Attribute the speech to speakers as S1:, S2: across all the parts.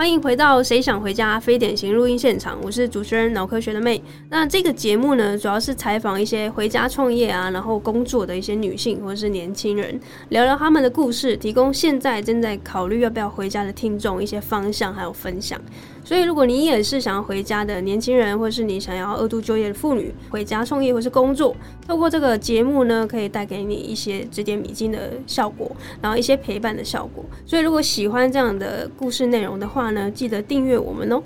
S1: 欢迎回到《谁想回家》非典型录音现场，我是主持人脑科学的妹。那这个节目呢，主要是采访一些回家创业啊，然后工作的一些女性或者是年轻人，聊聊他们的故事，提供现在正在考虑要不要回家的听众一些方向还有分享。所以，如果你也是想要回家的年轻人，或是你想要二度就业的妇女，回家创业或是工作，透过这个节目呢，可以带给你一些指点迷津的效果，然后一些陪伴的效果。所以，如果喜欢这样的故事内容的话呢，记得订阅我们哦。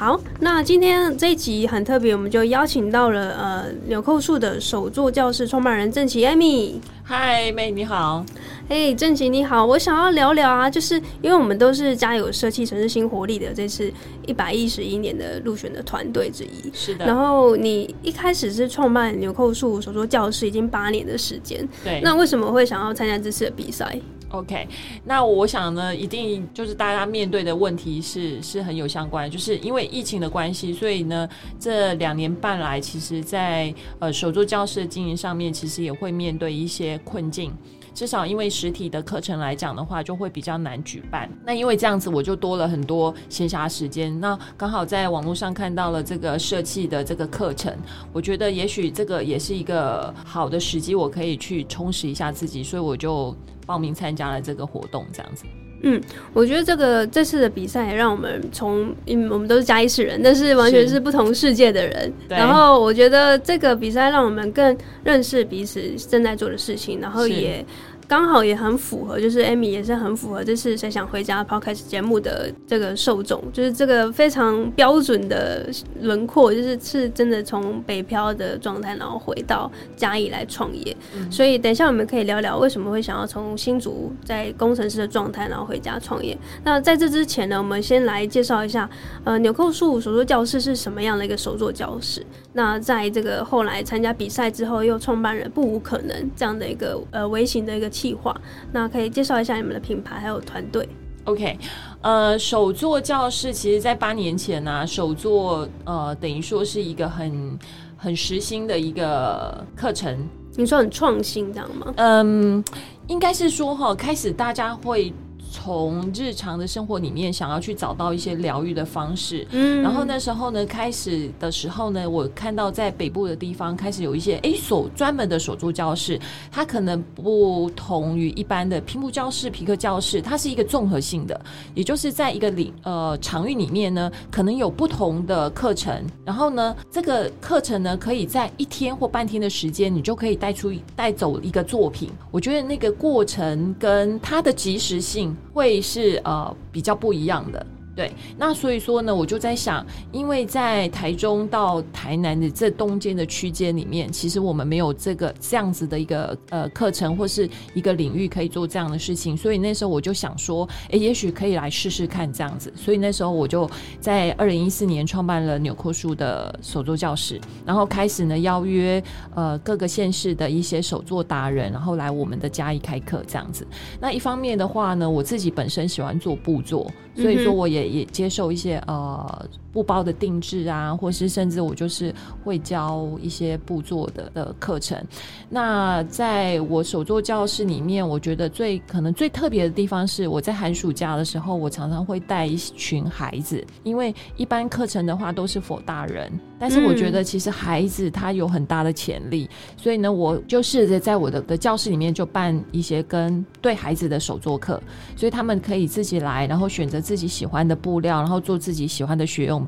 S1: 好，那今天这一集很特别，我们就邀请到了呃纽扣树的首座教室创办人郑琪艾米。
S2: 嗨，妹你好。
S1: 哎，郑琪你好，我想要聊聊啊，就是因为我们都是家有设计城市新活力的这次一百一十一年的入选的团队之一。
S2: 是的。
S1: 然后你一开始是创办纽扣树首座教室，已经八年的时间。
S2: 对。
S1: 那为什么会想要参加这次的比赛
S2: ？OK，那我想呢，一定就是大家面对的问题是是很有相关，就是因为疫情的关系，所以呢，这两年半来，其实在呃手作教室的经营上面，其实也会面对一些困境。至少因为实体的课程来讲的话，就会比较难举办。那因为这样子，我就多了很多闲暇时间。那刚好在网络上看到了这个设计的这个课程，我觉得也许这个也是一个好的时机，我可以去充实一下自己，所以我就。报名参加了这个活动，这样子。
S1: 嗯，我觉得这个这次的比赛让我们从，因为我们都是嘉义市人，但是完全是不同世界的人。然后我觉得这个比赛让我们更认识彼此正在做的事情，然后也。刚好也很符合，就是 Amy 也是很符合，这次谁想回家 Podcast 节目的这个受众，就是这个非常标准的轮廓，就是是真的从北漂的状态，然后回到嘉义来创业。所以等一下我们可以聊聊为什么会想要从新竹在工程师的状态，然后回家创业。那在这之前呢，我们先来介绍一下，呃，纽扣树手作教室是什么样的一个手作教室。那在这个后来参加比赛之后，又创办人不无可能这样的一个呃微型的一个计划，那可以介绍一下你们的品牌还有团队。
S2: OK，呃，首座教室其实，在八年前呢，首座呃等于说是一个很很实心的一个课程。
S1: 你说很创新，这样吗？
S2: 嗯，应该是说哈，开始大家会。从日常的生活里面想要去找到一些疗愈的方式，嗯，然后那时候呢，开始的时候呢，我看到在北部的地方开始有一些哎所专门的手作教室，它可能不同于一般的拼布教室、皮克教室，它是一个综合性的，也就是在一个里呃场域里面呢，可能有不同的课程，然后呢，这个课程呢可以在一天或半天的时间，你就可以带出带走一个作品。我觉得那个过程跟它的及时性。会是呃比较不一样的。对，那所以说呢，我就在想，因为在台中到台南的这中间的区间里面，其实我们没有这个这样子的一个呃课程或是一个领域可以做这样的事情，所以那时候我就想说，哎，也许可以来试试看这样子。所以那时候我就在二零一四年创办了纽扣树的手作教室，然后开始呢邀约呃各个县市的一些手作达人，然后来我们的嘉义开课这样子。那一方面的话呢，我自己本身喜欢做布作，所以说我也。也接受一些呃布包的定制啊，或是甚至我就是会教一些布做的的课程。那在我手作教室里面，我觉得最可能最特别的地方是，我在寒暑假的时候，我常常会带一群孩子，因为一般课程的话都是否大人，但是我觉得其实孩子他有很大的潜力，所以呢，我就试着在我的的教室里面就办一些跟对孩子的手作课，所以他们可以自己来，然后选择自己喜欢的。布料，然后做自己喜欢的学用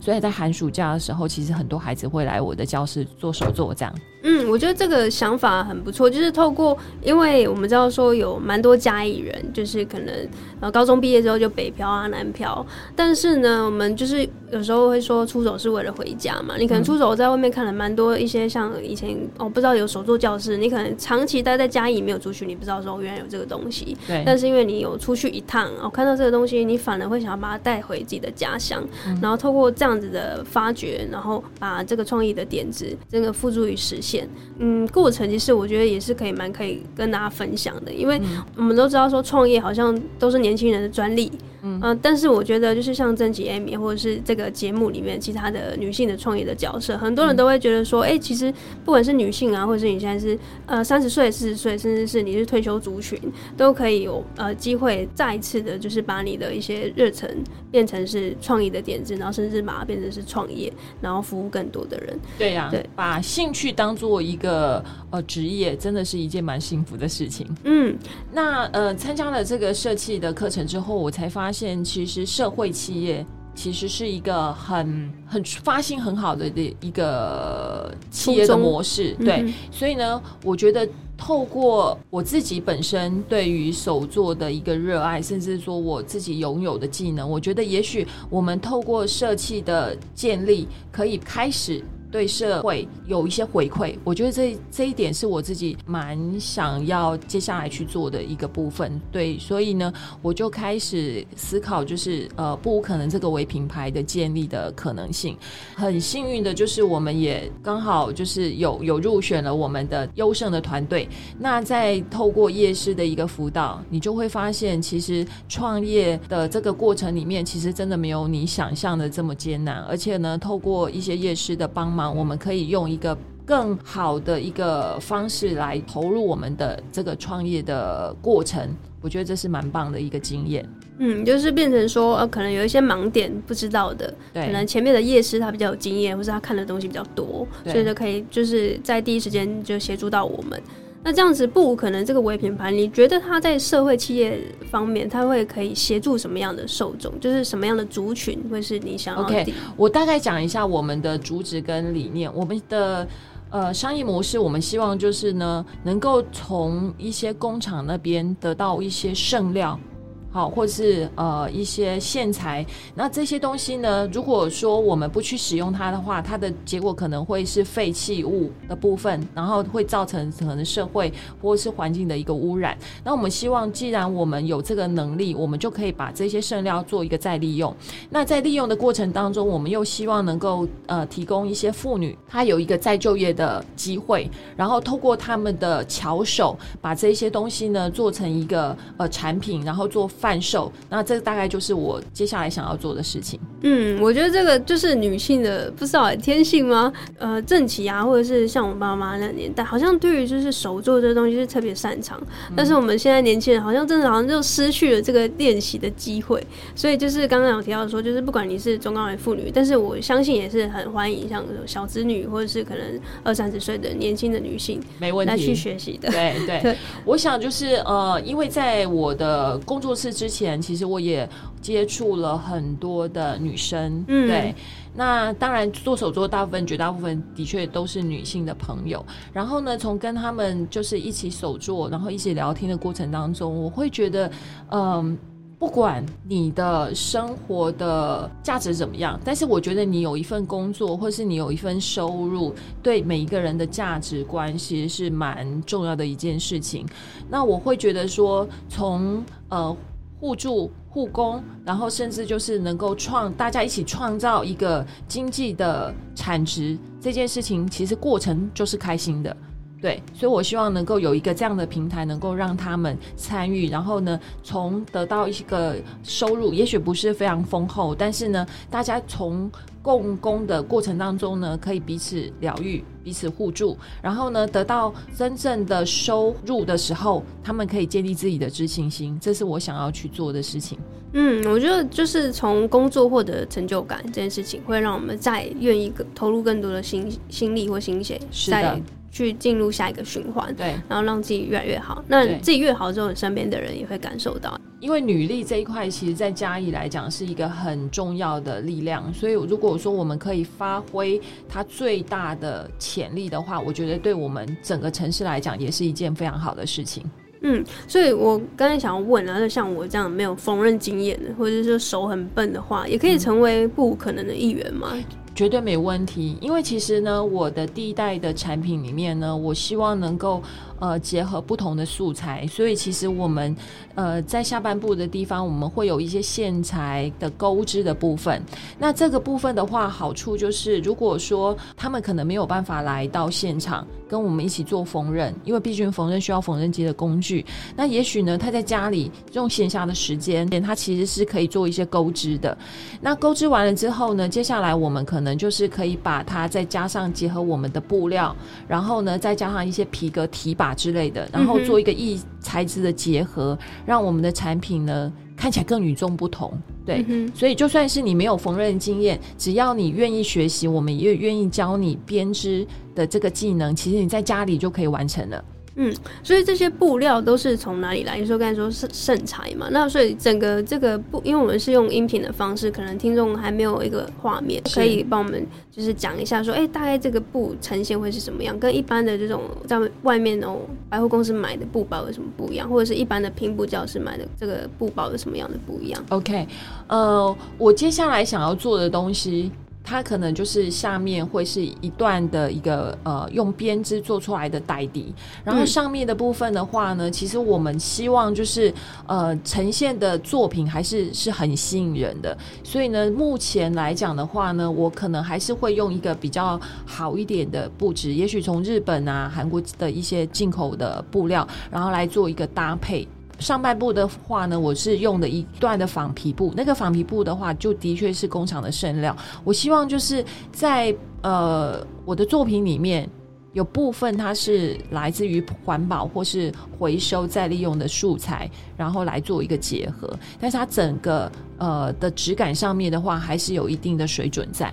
S2: 所以在寒暑假的时候，其实很多孩子会来我的教室做手作，这样。
S1: 嗯，我觉得这个想法很不错，就是透过，因为我们知道说有蛮多嘉义人，就是可能呃高中毕业之后就北漂啊南漂，但是呢，我们就是有时候会说出走是为了回家嘛。你可能出走在外面看了蛮多一些像以前哦不知道有手作教室，你可能长期待在嘉义没有出去，你不知道说原来有这个东西。
S2: 对。
S1: 但是因为你有出去一趟，哦看到这个东西，你反而会想要把它带回自己的家乡，然后透过这样子的发掘，然后把这个创意的点子真的付诸于实现。嗯，过程其实我觉得也是可以蛮可以跟大家分享的，因为我们都知道说创业好像都是年轻人的专利，嗯，但是我觉得就是像甄吉艾米或者是这个节目里面其他的女性的创业的角色，很多人都会觉得说，哎，其实不管是女性啊，或者是你现在是呃三十岁、四十岁，甚至是你是退休族群，都可以有呃机会再一次的，就是把你的一些热忱变成是创意的点子，然后甚至把它变成是创业，然后服务更多的人。
S2: 对呀，
S1: 对，
S2: 把兴趣当做一个呃职业，真的是一件蛮幸福的事情。
S1: 嗯，
S2: 那呃参加了这个设计的课程之后，我才发现其实。社会企业其实是一个很很发心很好的的一个企业的模式，对，所以呢，我觉得透过我自己本身对于手作的一个热爱，甚至说我自己拥有的技能，我觉得也许我们透过社企的建立，可以开始。对社会有一些回馈，我觉得这这一点是我自己蛮想要接下来去做的一个部分。对，所以呢，我就开始思考，就是呃，不可能这个为品牌的建立的可能性。很幸运的就是我们也刚好就是有有入选了我们的优胜的团队。那在透过夜市的一个辅导，你就会发现，其实创业的这个过程里面，其实真的没有你想象的这么艰难。而且呢，透过一些夜市的帮。我们可以用一个更好的一个方式来投入我们的这个创业的过程，我觉得这是蛮棒的一个经验。
S1: 嗯，就是变成说，呃，可能有一些盲点不知道的，可能前面的夜师他比较有经验，或是他看的东西比较多，所以就可以就是在第一时间就协助到我们。那这样子不可能，这个微品牌，你觉得它在社会企业方面，它会可以协助什么样的受众？就是什么样的族群会是你想要
S2: ？OK，我大概讲一下我们的主旨跟理念。我们的呃商业模式，我们希望就是呢，能够从一些工厂那边得到一些剩料。好，或是呃一些线材，那这些东西呢？如果说我们不去使用它的话，它的结果可能会是废弃物的部分，然后会造成可能社会或是环境的一个污染。那我们希望，既然我们有这个能力，我们就可以把这些剩料做一个再利用。那在利用的过程当中，我们又希望能够呃提供一些妇女，她有一个再就业的机会，然后透过他们的巧手，把这些东西呢做成一个呃产品，然后做。售，那这大概就是我接下来想要做的事情。
S1: 嗯，我觉得这个就是女性的不知道天性吗？呃，正气啊，或者是像我爸妈那年代，好像对于就是手做这东西是特别擅长。但是我们现在年轻人好像真的好像就失去了这个练习的机会。所以就是刚刚有提到说，就是不管你是中高龄妇女，但是我相信也是很欢迎像小子女或者是可能二三十岁的年轻的女性，
S2: 没问题
S1: 来去学习的。
S2: 对对，我想就是呃，因为在我的工作室。之前其实我也接触了很多的女生，对，那当然做手作大部分绝大部分的确都是女性的朋友。然后呢，从跟他们就是一起手作，然后一起聊天的过程当中，我会觉得，嗯，不管你的生活的价值怎么样，但是我觉得你有一份工作，或是你有一份收入，对每一个人的价值观其实是蛮重要的一件事情。那我会觉得说，从呃。互助、互攻，然后甚至就是能够创，大家一起创造一个经济的产值，这件事情其实过程就是开心的，对，所以我希望能够有一个这样的平台，能够让他们参与，然后呢，从得到一个收入，也许不是非常丰厚，但是呢，大家从。共工的过程当中呢，可以彼此疗愈、彼此互助，然后呢，得到真正的收入的时候，他们可以建立自己的自信心，这是我想要去做的事情。
S1: 嗯，我觉得就是从工作获得成就感这件事情，会让我们再愿意投入更多的心心力或心血，
S2: 再
S1: 去进入下一个循环，
S2: 对，
S1: 然后让自己越来越好。那自己越好之后，身边的人也会感受到。
S2: 因为女力这一块，其实，在嘉义来讲是一个很重要的力量，所以如果说我们可以发挥它最大的潜力的话，我觉得对我们整个城市来讲，也是一件非常好的事情。
S1: 嗯，所以我刚才想要问啊，像我这样没有缝纫经验的，或者是说手很笨的话，也可以成为不可能的一员吗？
S2: 绝对没问题，因为其实呢，我的第一代的产品里面呢，我希望能够呃结合不同的素材，所以其实我们呃在下半部的地方，我们会有一些线材的钩织的部分。那这个部分的话，好处就是如果说他们可能没有办法来到现场跟我们一起做缝纫，因为毕竟缝纫需要缝纫机的工具。那也许呢，他在家里用闲暇的时间，他其实是可以做一些钩织的。那钩织完了之后呢，接下来我们可能就是可以把它再加上结合我们的布料，然后呢再加上一些皮革提把之类的，然后做一个异材质的结合，让我们的产品呢看起来更与众不同。对，所以就算是你没有缝纫经验，只要你愿意学习，我们也愿意教你编织的这个技能，其实你在家里就可以完成了。
S1: 嗯，所以这些布料都是从哪里来？你说刚才说盛盛材嘛，那所以整个这个布，因为我们是用音频的方式，可能听众还没有一个画面，可以帮我们就是讲一下，说哎，大概这个布呈现会是什么样？跟一般的这种在外面哦百货公司买的布包有什么不一样？或者是一般的拼布教室买的这个布包有什么样的不一样
S2: ？OK，呃，我接下来想要做的东西。它可能就是下面会是一段的一个呃用编织做出来的带底，然后上面的部分的话呢，其实我们希望就是呃呈现的作品还是是很吸引人的，所以呢，目前来讲的话呢，我可能还是会用一个比较好一点的布置，也许从日本啊、韩国的一些进口的布料，然后来做一个搭配。上半部的话呢，我是用的一段的仿皮布，那个仿皮布的话，就的确是工厂的剩料。我希望就是在呃我的作品里面，有部分它是来自于环保或是回收再利用的素材，然后来做一个结合，但是它整个呃的质感上面的话，还是有一定的水准在。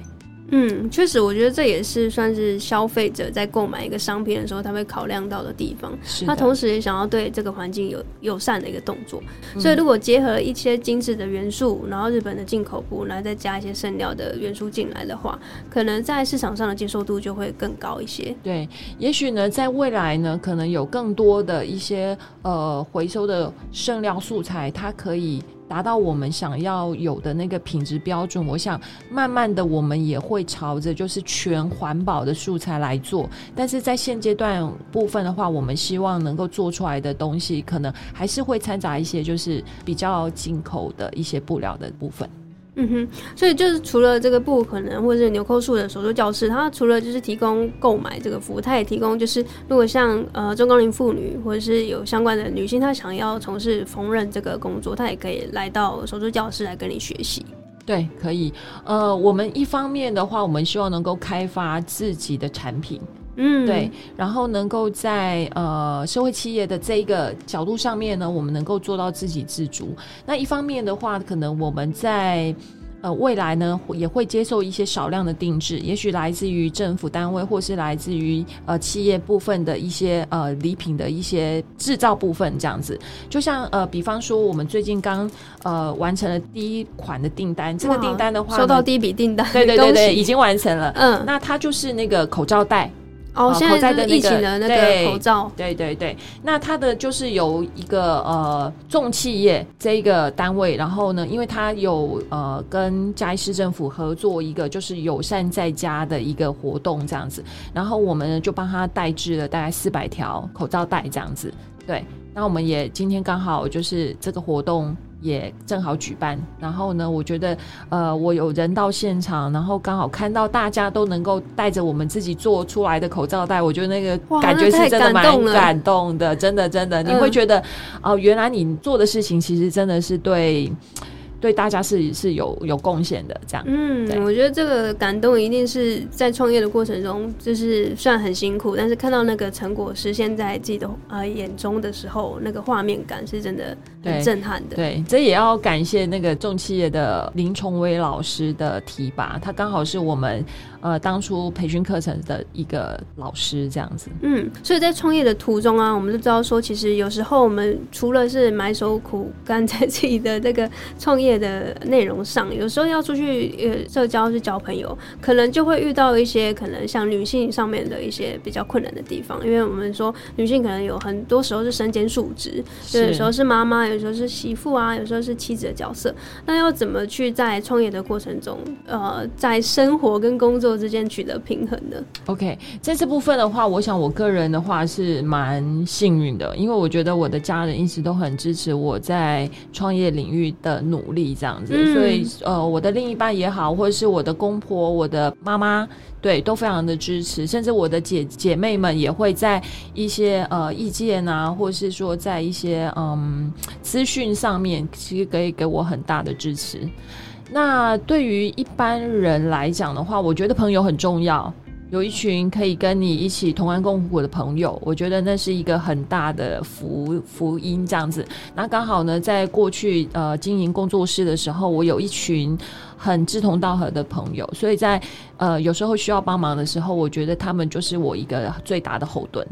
S1: 嗯，确实，我觉得这也是算是消费者在购买一个商品的时候，他会考量到的地方。他同时也想要对这个环境有友善的一个动作。所以，如果结合一些精致的元素，然后日本的进口布，然后再加一些剩料的元素进来的话，可能在市场上的接受度就会更高一些。
S2: 对，也许呢，在未来呢，可能有更多的一些呃回收的剩料素材，它可以。达到我们想要有的那个品质标准，我想慢慢的我们也会朝着就是全环保的素材来做。但是在现阶段部分的话，我们希望能够做出来的东西，可能还是会掺杂一些就是比较进口的一些布料的部分。
S1: 嗯哼，所以就是除了这个不可能或者是纽扣树的手作教室，它除了就是提供购买这个服务，它也提供就是如果像呃中高龄妇女或者是有相关的女性，她想要从事缝纫这个工作，她也可以来到手作教室来跟你学习。
S2: 对，可以。呃，我们一方面的话，我们希望能够开发自己的产品，嗯，对，然后能够在呃社会企业的这一个角度上面呢，我们能够做到自给自足。那一方面的话，可能我们在呃，未来呢也会接受一些少量的定制，也许来自于政府单位，或是来自于呃企业部分的一些呃礼品的一些制造部分这样子。就像呃，比方说我们最近刚呃完成了第一款的订单，这个订单的话
S1: 收到第一笔订单，
S2: 对对对对，已经完成了。嗯，那它就是那个口罩袋。
S1: 哦，现在的疫情的那个口罩，
S2: 对对对，那它的就是由一个呃重企业这一个单位，然后呢，因为它有呃跟嘉义市政府合作一个就是友善在家的一个活动这样子，然后我们就帮他代制了大概四百条口罩袋这样子，对，那我们也今天刚好就是这个活动。也正好举办，然后呢，我觉得，呃，我有人到现场，然后刚好看到大家都能够带着我们自己做出来的口罩戴，我觉得那个感觉是真的蛮感动的，真的真的，你会觉得，哦，原来你做的事情其实真的是对。对大家是是有有贡献的，这样。
S1: 嗯，我觉得这个感动一定是在创业的过程中，就是虽然很辛苦，但是看到那个成果实现在自己的呃眼中的时候，那个画面感是真的很震撼的。
S2: 对，这也要感谢那个重企业的林崇威老师的提拔，他刚好是我们。呃，当初培训课程的一个老师这样子，
S1: 嗯，所以在创业的途中啊，我们就知道说，其实有时候我们除了是埋首苦干在自己的这个创业的内容上，有时候要出去呃社交去交朋友，可能就会遇到一些可能像女性上面的一些比较困难的地方，因为我们说女性可能有很多时候是身兼数职，有的时候是妈妈，有有时候是媳妇啊，有时候是妻子的角色。那要怎么去在创业的过程中，呃，在生活跟工作之间取得平衡呢
S2: ？OK，在这部分的话，我想我个人的话是蛮幸运的，因为我觉得我的家人一直都很支持我在创业领域的努力，这样子。所以，呃，我的另一半也好，或者是我的公婆、我的妈妈。对，都非常的支持，甚至我的姐姐妹们也会在一些呃意见啊，或是说在一些嗯资讯上面，其实可以给我很大的支持。那对于一般人来讲的话，我觉得朋友很重要。有一群可以跟你一起同甘共苦的朋友，我觉得那是一个很大的福福音。这样子，那刚好呢，在过去呃经营工作室的时候，我有一群很志同道合的朋友，所以在呃有时候需要帮忙的时候，我觉得他们就是我一个最大的后盾。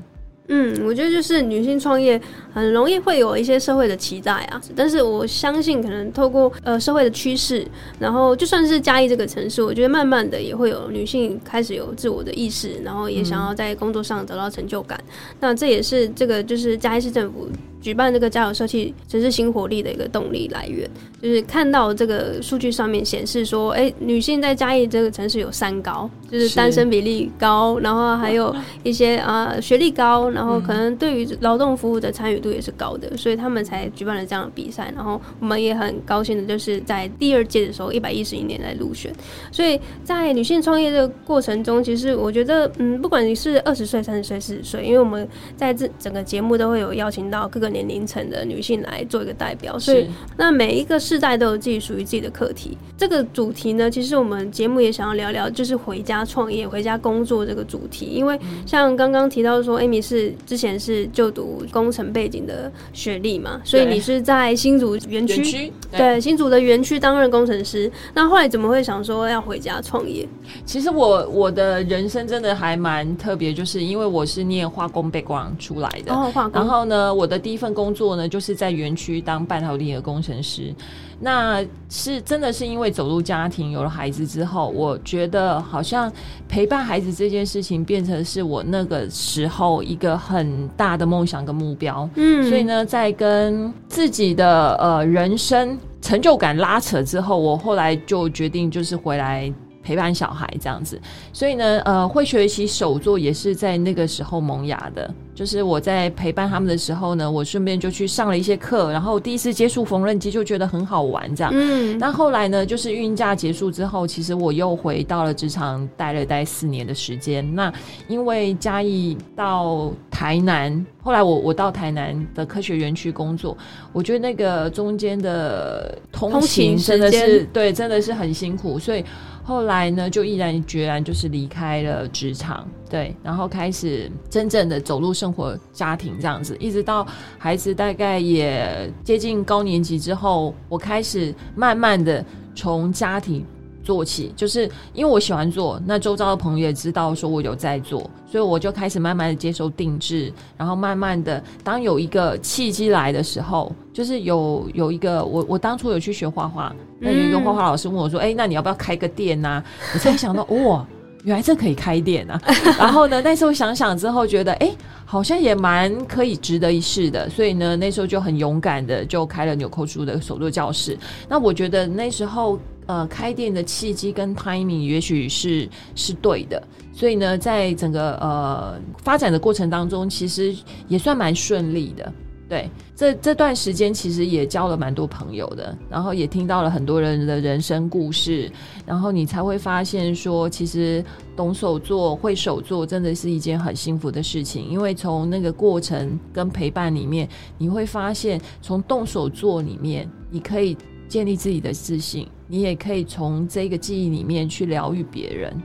S1: 嗯，我觉得就是女性创业很容易会有一些社会的期待啊，但是我相信可能透过呃社会的趋势，然后就算是嘉义这个城市，我觉得慢慢的也会有女性开始有自我的意识，然后也想要在工作上得到成就感。那这也是这个就是嘉义市政府。举办这个家有社区城市新活力的一个动力来源，就是看到这个数据上面显示说，哎，女性在嘉义这个城市有三高，就是单身比例高，然后还有一些啊学历高，然后可能对于劳动服务的参与度也是高的，所以他们才举办了这样的比赛。然后我们也很高兴的就是在第二届的时候，一百一十一年来入选。所以在女性创业这个过程中，其实我觉得，嗯，不管你是二十岁、三十岁、四十岁，因为我们在这整个节目都会有邀请到各个。年龄层的女性来做一个代表，所以那每一个世代都有自己属于自己的课题。这个主题呢，其实我们节目也想要聊聊，就是回家创业、回家工作这个主题。因为像刚刚提到说，Amy 是之前是就读工程背景的学历嘛，所以你是在新竹园区，对新竹的园区担任工程师。那后来怎么会想说要回家创业？
S2: 其实我我的人生真的还蛮特别，就是因为我是念化工背光出来的，
S1: 哦，化工。
S2: 然后呢，我的第一份工作呢，就是在园区当半导体的工程师。那是真的是因为走入家庭，有了孩子之后，我觉得好像陪伴孩子这件事情变成是我那个时候一个很大的梦想跟目标。嗯，所以呢，在跟自己的呃人生成就感拉扯之后，我后来就决定就是回来。陪伴小孩这样子，所以呢，呃，会学习手作也是在那个时候萌芽的。就是我在陪伴他们的时候呢，我顺便就去上了一些课，然后第一次接触缝纫机就觉得很好玩，这样。嗯。那后来呢，就是孕假结束之后，其实我又回到了职场，待了待四年的时间。那因为嘉义到台南，后来我我到台南的科学园区工作，我觉得那个中间的通勤真的是对，真的是很辛苦，所以。后来呢，就毅然决然就是离开了职场，对，然后开始真正的走入生活家庭这样子，一直到孩子大概也接近高年级之后，我开始慢慢的从家庭。做起，就是因为我喜欢做，那周遭的朋友也知道说我有在做，所以我就开始慢慢的接受定制，然后慢慢的，当有一个契机来的时候，就是有有一个我我当初有去学画画，那有一个画画老师问我说，哎，那你要不要开个店呐？我才想到，哇，原来这可以开店啊！然后呢，那时候想想之后，觉得哎，好像也蛮可以值得一试的，所以呢，那时候就很勇敢的就开了纽扣书的手作教室。那我觉得那时候。呃，开店的契机跟 timing 也许是是对的，所以呢，在整个呃发展的过程当中，其实也算蛮顺利的。对，这这段时间其实也交了蛮多朋友的，然后也听到了很多人的人生故事，然后你才会发现说，其实懂手做、会手做，真的是一件很幸福的事情。因为从那个过程跟陪伴里面，你会发现，从动手做里面，你可以。建立自己的自信，你也可以从这个记忆里面去疗愈别人，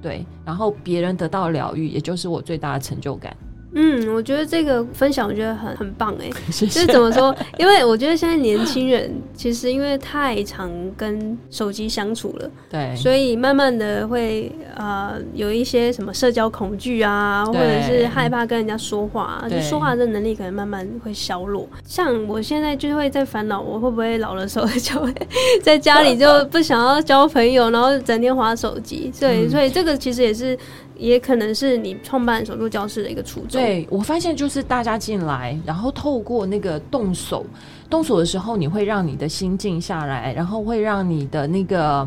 S2: 对，然后别人得到疗愈，也就是我最大的成就感。
S1: 嗯，我觉得这个分享我觉得很很棒 哎，就是怎么说？因为我觉得现在年轻人其实因为太常跟手机相处了，
S2: 对，
S1: 所以慢慢的会呃有一些什么社交恐惧啊，或者是害怕跟人家说话，就说话的能力可能慢慢会消落。像我现在就会在烦恼，我会不会老的时候就会 在家里就不想要交朋友，然后整天划手机。对，所以这个其实也是。也可能是你创办手作教室的一个初衷。
S2: 对我发现就是大家进来，然后透过那个动手，动手的时候，你会让你的心静下来，然后会让你的那个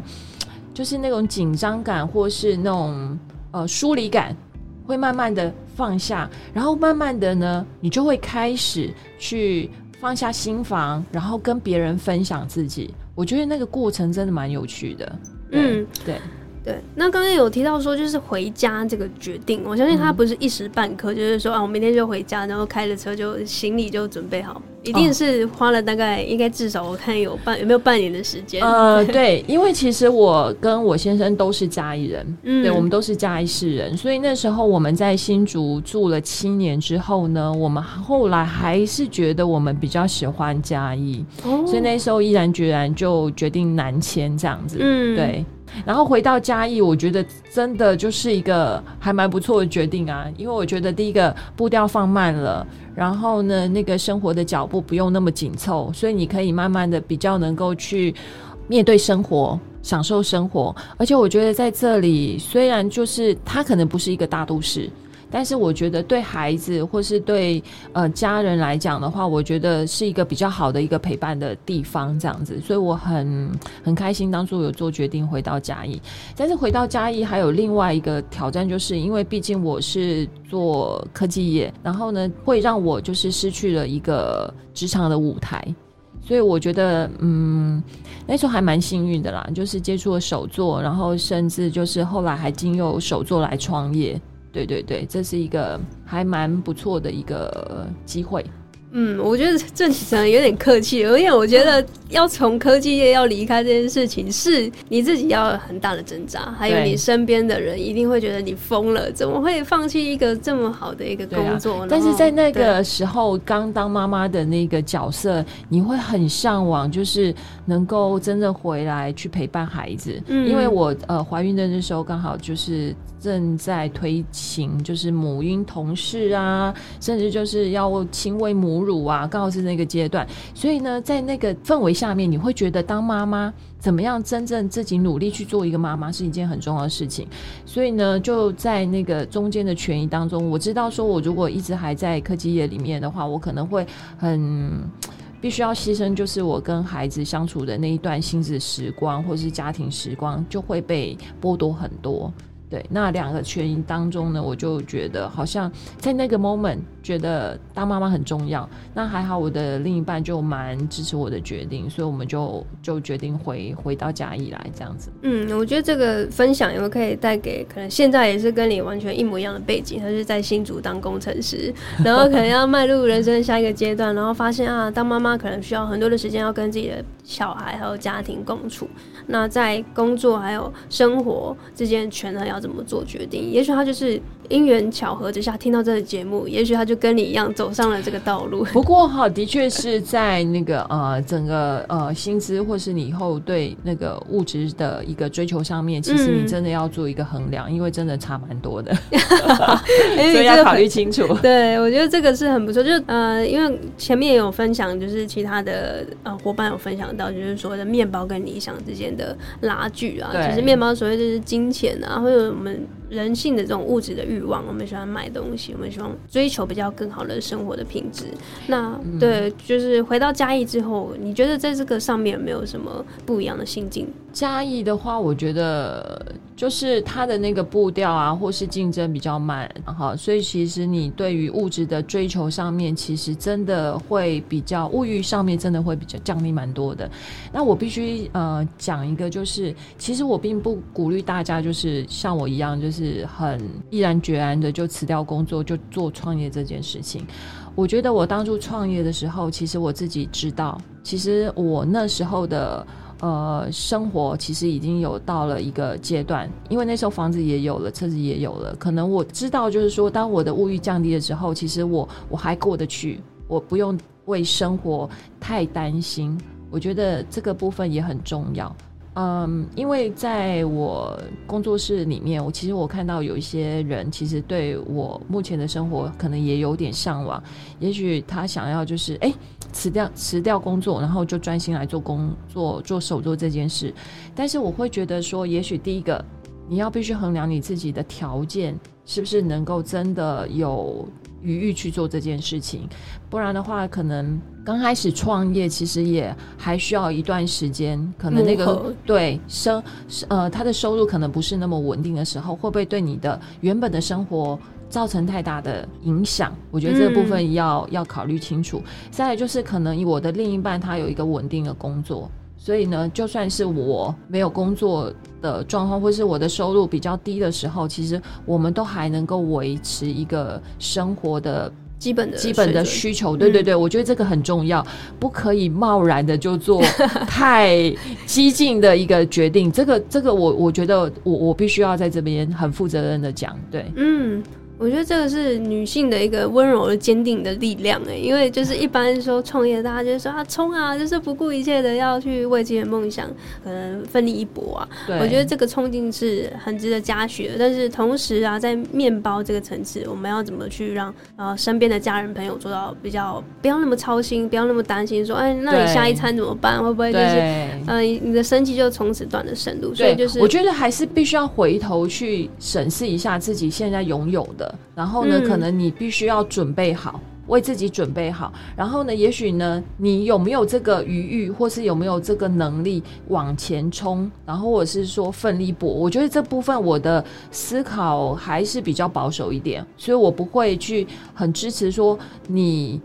S2: 就是那种紧张感或是那种呃疏离感会慢慢的放下，然后慢慢的呢，你就会开始去放下心房，然后跟别人分享自己。我觉得那个过程真的蛮有趣的。嗯，对。
S1: 对，那刚刚有提到说，就是回家这个决定，我相信他不是一时半刻，就是说啊，我明天就回家，然后开着车就行李就准备好，一定是花了大概应该至少我看有半有没有半年的时间。
S2: 呃，对，因为其实我跟我先生都是嘉义人，嗯。对，我们都是嘉义市人，所以那时候我们在新竹住了七年之后呢，我们后来还是觉得我们比较喜欢嘉义，所以那时候毅然决然就决定南迁这样子，嗯，对。然后回到嘉义，我觉得真的就是一个还蛮不错的决定啊，因为我觉得第一个步调放慢了，然后呢，那个生活的脚步不用那么紧凑，所以你可以慢慢的比较能够去面对生活，享受生活。而且我觉得在这里，虽然就是它可能不是一个大都市。但是我觉得对孩子或是对呃家人来讲的话，我觉得是一个比较好的一个陪伴的地方，这样子，所以我很很开心当初有做决定回到嘉义。但是回到嘉义还有另外一个挑战，就是因为毕竟我是做科技业，然后呢会让我就是失去了一个职场的舞台，所以我觉得嗯那时候还蛮幸运的啦，就是接触了手作，然后甚至就是后来还经由手作来创业。对对对，这是一个还蛮不错的一个机会。
S1: 嗯，我觉得这可能有点客气，因为我觉得要从科技业要离开这件事情，是你自己要很大的挣扎，还有你身边的人一定会觉得你疯了，怎么会放弃一个这么好的一个工作呢？
S2: 但是在那个时候，刚当妈妈的那个角色，你会很向往，就是能够真正回来去陪伴孩子。嗯，因为我呃怀孕的那时候刚好就是正在推行，就是母婴同事啊，甚至就是要亲喂母。乳啊，刚好是那个阶段，所以呢，在那个氛围下面，你会觉得当妈妈怎么样？真正自己努力去做一个妈妈是一件很重要的事情。所以呢，就在那个中间的权益当中，我知道说，我如果一直还在科技业里面的话，我可能会很必须要牺牲，就是我跟孩子相处的那一段亲子时光，或是家庭时光，就会被剥夺很多。对，那两个权益当中呢，我就觉得好像在那个 moment 觉得当妈妈很重要。那还好，我的另一半就蛮支持我的决定，所以我们就就决定回回到嘉义来这样子。
S1: 嗯，我觉得这个分享有可以带给可能现在也是跟你完全一模一样的背景，他是在新竹当工程师，然后可能要迈入人生的下一个阶段，然后发现啊，当妈妈可能需要很多的时间要跟自己的小孩还有家庭共处。那在工作还有生活之间权衡要怎么做决定？也许他就是因缘巧合之下听到这个节目，也许他就跟你一样走上了这个道路。
S2: 不过哈，的确是在那个呃整个呃薪资或是你以后对那个物质的一个追求上面，其实你真的要做一个衡量，因为真的差蛮多的，所以要考虑清楚。
S1: 对，我觉得这个是很不错。就呃，因为前面也有分享，就是其他的呃伙伴有分享到，就是说的面包跟理想之间。的拉锯啊，其实面包所谓就是金钱啊，或者我们人性的这种物质的欲望，我们喜欢买东西，我们希望追求比较更好的生活的品质。那对，就是回到嘉义之后，你觉得在这个上面有没有什么不一样的心境？
S2: 嘉义的话，我觉得就是它的那个步调啊，或是竞争比较慢，哈，所以其实你对于物质的追求上面，其实真的会比较物欲上面真的会比较降低蛮多的。那我必须呃讲一个，就是其实我并不鼓励大家就是像我一样，就是是很毅然决然的就辞掉工作就做创业这件事情。我觉得我当初创业的时候，其实我自己知道，其实我那时候的。呃，生活其实已经有到了一个阶段，因为那时候房子也有了，车子也有了，可能我知道，就是说，当我的物欲降低的时候，其实我我还过得去，我不用为生活太担心。我觉得这个部分也很重要。嗯，因为在我工作室里面，我其实我看到有一些人，其实对我目前的生活可能也有点向往。也许他想要就是哎辞掉辞掉工作，然后就专心来做工作做手作这件事。但是我会觉得说，也许第一个你要必须衡量你自己的条件是不是能够真的有余裕去做这件事情，不然的话，可能刚开始创业其实也还需要一段时间，可能那个对生呃他的收入可能不是那么稳定的时候，会不会对你的原本的生活？造成太大的影响，我觉得这个部分要要考虑清楚。再来就是可能我的另一半他有一个稳定的工作，所以呢，就算是我没有工作的状况，或是我的收入比较低的时候，其实我们都还能够维持一个生活的
S1: 基本的
S2: 基本的需求。对对对，我觉得这个很重要，不可以贸然的就做太激进的一个决定。这个这个，我我觉得我我必须要在这边很负责任的讲，对，
S1: 嗯。我觉得这个是女性的一个温柔而坚定的力量哎，因为就是一般说创业，大家就说啊冲啊，就是不顾一切的要去为自己的梦想可能奋力一搏啊。我觉得这个冲劲是很值得嘉许的。但是同时啊，在面包这个层次，我们要怎么去让呃身边的家人朋友做到比较不要那么操心，不要那么担心说哎，那你下一餐怎么办？会不会就是呃你的生计就从此断了生路？所以就是
S2: 我觉得还是必须要回头去审视一下自己现在拥有的。然后呢，可能你必须要准备好，为自己准备好。然后呢，也许呢，你有没有这个余裕，或是有没有这个能力往前冲？然后或者是说奋力搏？我觉得这部分我的思考还是比较保守一点，所以我不会去很支持说你。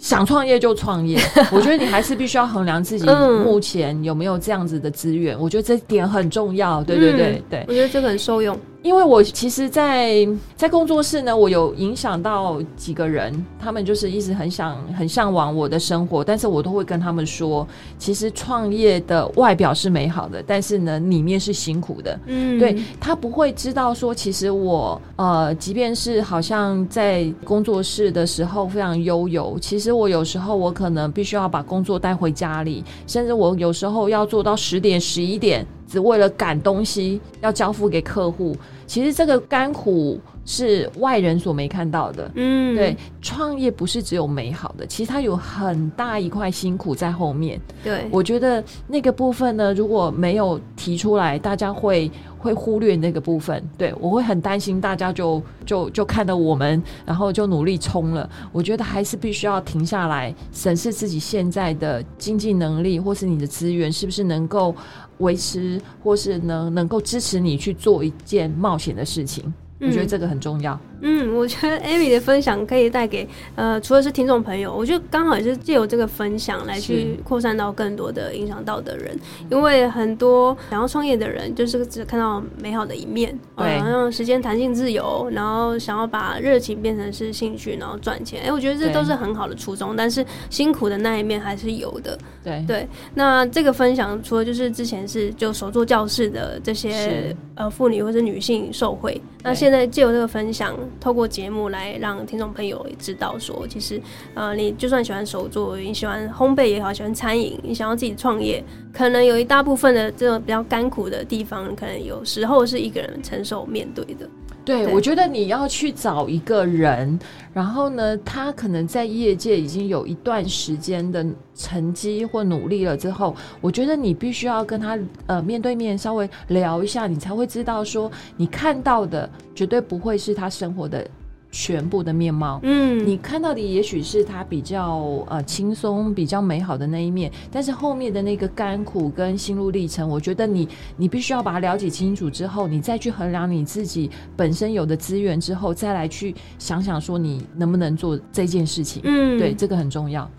S2: 想创业就创业，我觉得你还是必须要衡量自己目前有没有这样子的资源，我觉得这点很重要。对对对对，
S1: 我觉得这个很受用。
S2: 因为我其实，在在工作室呢，我有影响到几个人，他们就是一直很想、很向往我的生活，但是我都会跟他们说，其实创业的外表是美好的，但是呢，里面是辛苦的。嗯，对他不会知道说，其实我呃，即便是好像在工作室的时候非常悠游，其实我有时候我可能必须要把工作带回家里，甚至我有时候要做到十点、十一点。只为了赶东西要交付给客户，其实这个甘苦是外人所没看到的。嗯，对，创业不是只有美好的，其实它有很大一块辛苦在后面。
S1: 对，
S2: 我觉得那个部分呢，如果没有提出来，大家会会忽略那个部分。对我会很担心，大家就就就看到我们，然后就努力冲了。我觉得还是必须要停下来审视自己现在的经济能力，或是你的资源是不是能够。维持，或是能能够支持你去做一件冒险的事情，我觉得这个很重要。
S1: 嗯，我觉得 Amy 的分享可以带给呃，除了是听众朋友，我觉得刚好也是借由这个分享来去扩散到更多的影响到的人，因为很多想要创业的人就是只看到美好的一面，
S2: 对，
S1: 然后时间弹性自由，然后想要把热情变成是兴趣，然后赚钱。哎，我觉得这都是很好的初衷，但是辛苦的那一面还是有的。
S2: 对
S1: 对，那这个分享除了就是之前是就手做教室的这些呃妇女或者女性受惠，那现现在借由这个分享。透过节目来让听众朋友知道，说其实，呃，你就算喜欢手作，你喜欢烘焙也好，喜欢餐饮，你想要自己创业，可能有一大部分的这种比较甘苦的地方，可能有时候是一个人承受面对的。
S2: 对，我觉得你要去找一个人，然后呢，他可能在业界已经有一段时间的成绩或努力了之后，我觉得你必须要跟他呃面对面稍微聊一下，你才会知道说你看到的绝对不会是他生活的。全部的面貌，嗯，你看到的也许是他比较呃轻松、比较美好的那一面，但是后面的那个甘苦跟心路历程，我觉得你你必须要把它了解清楚之后，你再去衡量你自己本身有的资源之后，再来去想想说你能不能做这件事情，嗯，对，这个很重要。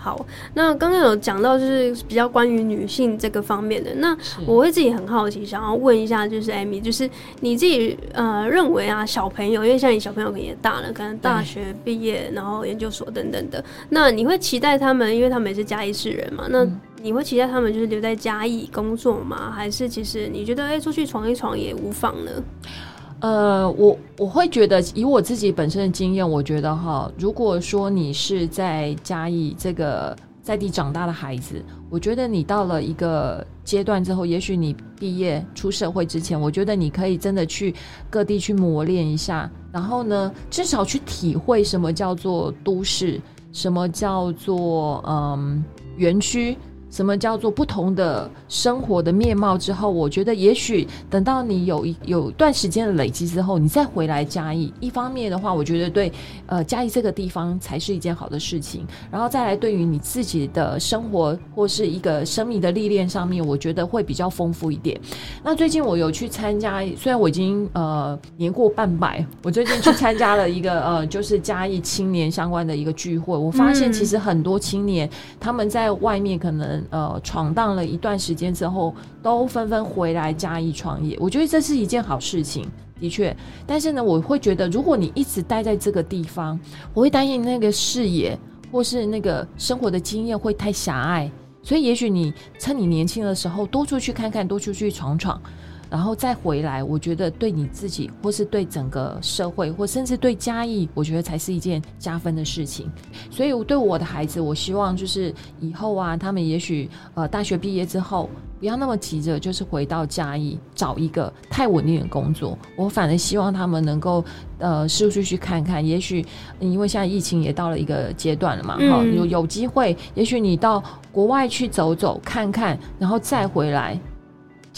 S1: 好，那刚刚有讲到就是比较关于女性这个方面的，那我会自己很好奇，想要问一下，就是艾米，就是你自己呃认为啊，小朋友，因为像你小朋友可能也大了，可能大学毕业，然后研究所等等的，那你会期待他们，因为他们也是嘉义市人嘛，那你会期待他们就是留在嘉义工作吗？还是其实你觉得哎，出去闯一闯也无妨呢？
S2: 呃，我我会觉得，以我自己本身的经验，我觉得哈，如果说你是在嘉义这个在地长大的孩子，我觉得你到了一个阶段之后，也许你毕业出社会之前，我觉得你可以真的去各地去磨练一下，然后呢，至少去体会什么叫做都市，什么叫做嗯园区。什么叫做不同的生活的面貌之后，我觉得也许等到你有一有段时间的累积之后，你再回来嘉义，一方面的话，我觉得对呃嘉义这个地方才是一件好的事情，然后再来对于你自己的生活或是一个生命的历练上面，我觉得会比较丰富一点。那最近我有去参加，虽然我已经呃年过半百，我最近去参加了一个呃 就是嘉义青年相关的一个聚会，我发现其实很多青年他们在外面可能。呃，闯荡了一段时间之后，都纷纷回来加以创业。我觉得这是一件好事情，的确。但是呢，我会觉得，如果你一直待在这个地方，我会担心那个视野或是那个生活的经验会太狭隘。所以，也许你趁你年轻的时候多出去看看，多出去闯闯。然后再回来，我觉得对你自己，或是对整个社会，或甚至对嘉义，我觉得才是一件加分的事情。所以，我对我的孩子，我希望就是以后啊，他们也许呃大学毕业之后，不要那么急着就是回到嘉义找一个太稳定的工作。我反而希望他们能够呃，陆续去看看，也许因为现在疫情也到了一个阶段了嘛，哈，有有机会，也许你到国外去走走看看，然后再回来。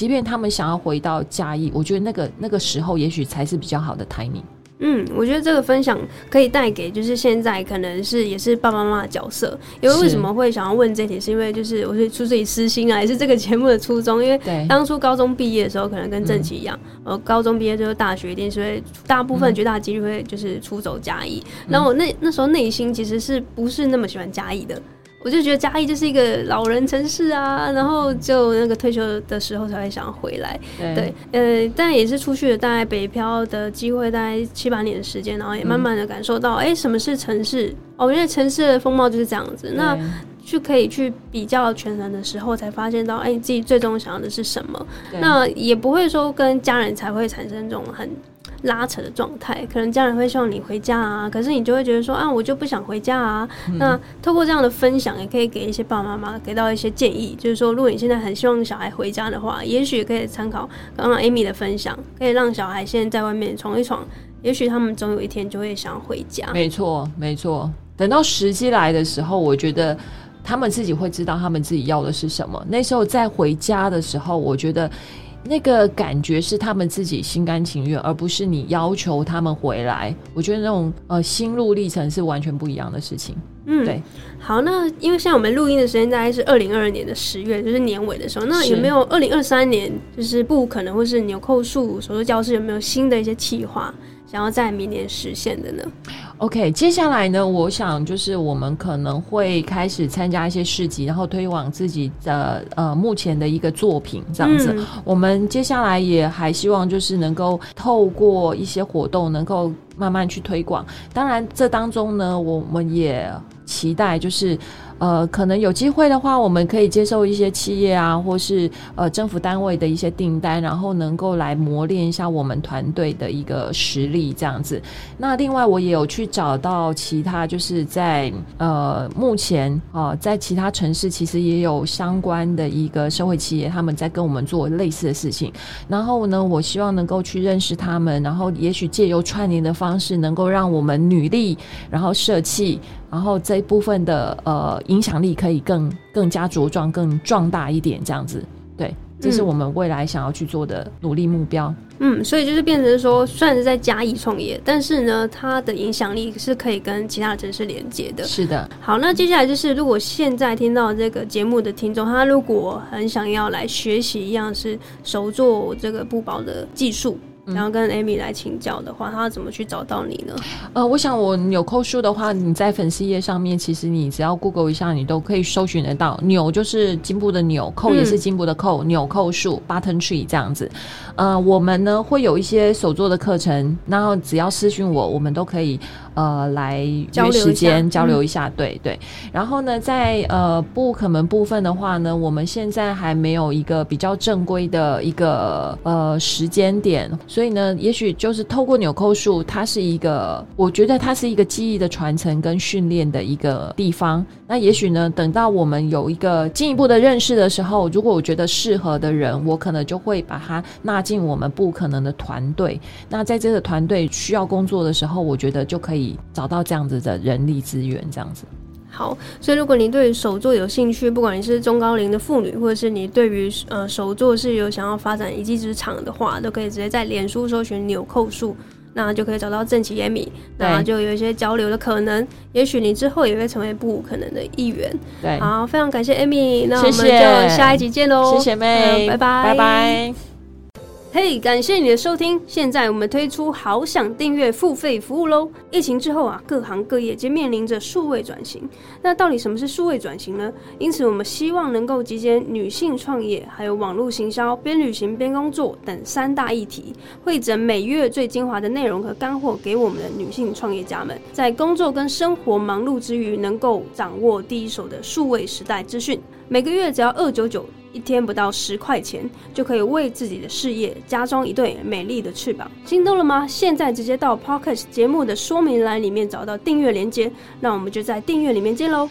S2: 即便他们想要回到嘉义，我觉得那个那个时候也许才是比较好的 timing。
S1: 嗯，我觉得这个分享可以带给就是现在可能是也是爸爸妈妈的角色，因为为什么会想要问这题，是因为就是我是出自于私心啊，也是这个节目的初衷。因为当初高中毕业的时候，可能跟正奇一样，呃，高中毕业之后大学一定是会大部分绝大几率会就是出走嘉义，然后我那那时候内心其实是不是那么喜欢嘉义的。我就觉得嘉义就是一个老人城市啊，然后就那个退休的时候才会想要回来。对，呃，但也是出去了大概北漂的机会，大概七八年的时间，然后也慢慢的感受到，哎，什么是城市？哦，因为城市的风貌就是这样子。那去可以去比较全人的时候，才发现到，哎，自己最终想要的是什么？那也不会说跟家人才会产生这种很。拉扯的状态，可能家人会希望你回家啊，可是你就会觉得说啊，我就不想回家啊。那透过这样的分享，也可以给一些爸爸妈妈给到一些建议，就是说，如果你现在很希望小孩回家的话，也许可以参考刚刚 Amy 的分享，可以让小孩现在在外面闯一闯，也许他们总有一天就会想回家。
S2: 没错，没错。等到时机来的时候，我觉得他们自己会知道他们自己要的是什么。那时候在回家的时候，我觉得。那个感觉是他们自己心甘情愿，而不是你要求他们回来。我觉得那种呃心路历程是完全不一样的事情。嗯，对。
S1: 好，那因为像我们录音的时间大概是二零二二年的十月，就是年尾的时候。那有没有二零二三年就是不可能或是纽扣数手术教室有没有新的一些计划？想要在明年实现的呢
S2: ？OK，接下来呢，我想就是我们可能会开始参加一些市集，然后推广自己的呃目前的一个作品这样子。我们接下来也还希望就是能够透过一些活动，能够慢慢去推广。当然，这当中呢，我们也期待就是。呃，可能有机会的话，我们可以接受一些企业啊，或是呃政府单位的一些订单，然后能够来磨练一下我们团队的一个实力，这样子。那另外，我也有去找到其他，就是在呃目前啊，在其他城市其实也有相关的一个社会企业，他们在跟我们做类似的事情。然后呢，我希望能够去认识他们，然后也许借由串联的方式，能够让我们女力，然后社企。然后这一部分的呃影响力可以更更加茁壮、更壮大一点，这样子，对，这是我们未来想要去做的努力目标。
S1: 嗯，所以就是变成说，虽然是在嘉义创业，但是呢，它的影响力是可以跟其他的城市连接的。
S2: 是的。
S1: 好，那接下来就是，如果现在听到这个节目的听众，他如果很想要来学习一样是手做这个布包的技术。然后跟 Amy 来请教的话，他要怎么去找到你呢？
S2: 呃，我想我纽扣数的话，你在粉丝页上面，其实你只要 Google 一下，你都可以搜寻得到。纽就是金布的纽，扣也是金布的扣，纽扣数 Button Tree 这样子。呃，我们呢会有一些手作的课程，然后只要私讯我，我们都可以。呃，来约时间交流一下，对对。然后呢，在呃不可能部分的话呢，我们现在还没有一个比较正规的一个呃时间点，所以呢，也许就是透过纽扣术，它是一个，我觉得它是一个记忆的传承跟训练的一个地方。那也许呢，等到我们有一个进一步的认识的时候，如果我觉得适合的人，我可能就会把他纳进我们不可能的团队。那在这个团队需要工作的时候，我觉得就可以。找到这样子的人力资源，这样子。
S1: 好，所以如果你对手作有兴趣，不管你是中高龄的妇女，或者是你对于呃手作是有想要发展一技之长的话，都可以直接在脸书搜寻纽扣树，那就可以找到正奇艾米，那就有一些交流的可能。也许你之后也会成为不可能的一员。
S2: 对，
S1: 好，非常感谢 Amy，，那我们就下一集见喽，
S2: 谢谢妹，
S1: 拜拜，
S2: 拜拜。
S1: 嘿，感谢你的收听。现在我们推出好想订阅付费服务喽。疫情之后啊，各行各业皆面临着数位转型。那到底什么是数位转型呢？因此，我们希望能够集结女性创业、还有网络行销、边旅行边工作等三大议题，汇整每月最精华的内容和干货，给我们的女性创业家们，在工作跟生活忙碌之余，能够掌握第一手的数位时代资讯。每个月只要二九九。一天不到十块钱，就可以为自己的事业加装一对美丽的翅膀。心动了吗？现在直接到 Pocket 节目的说明栏里面找到订阅链接，那我们就在订阅里面见喽。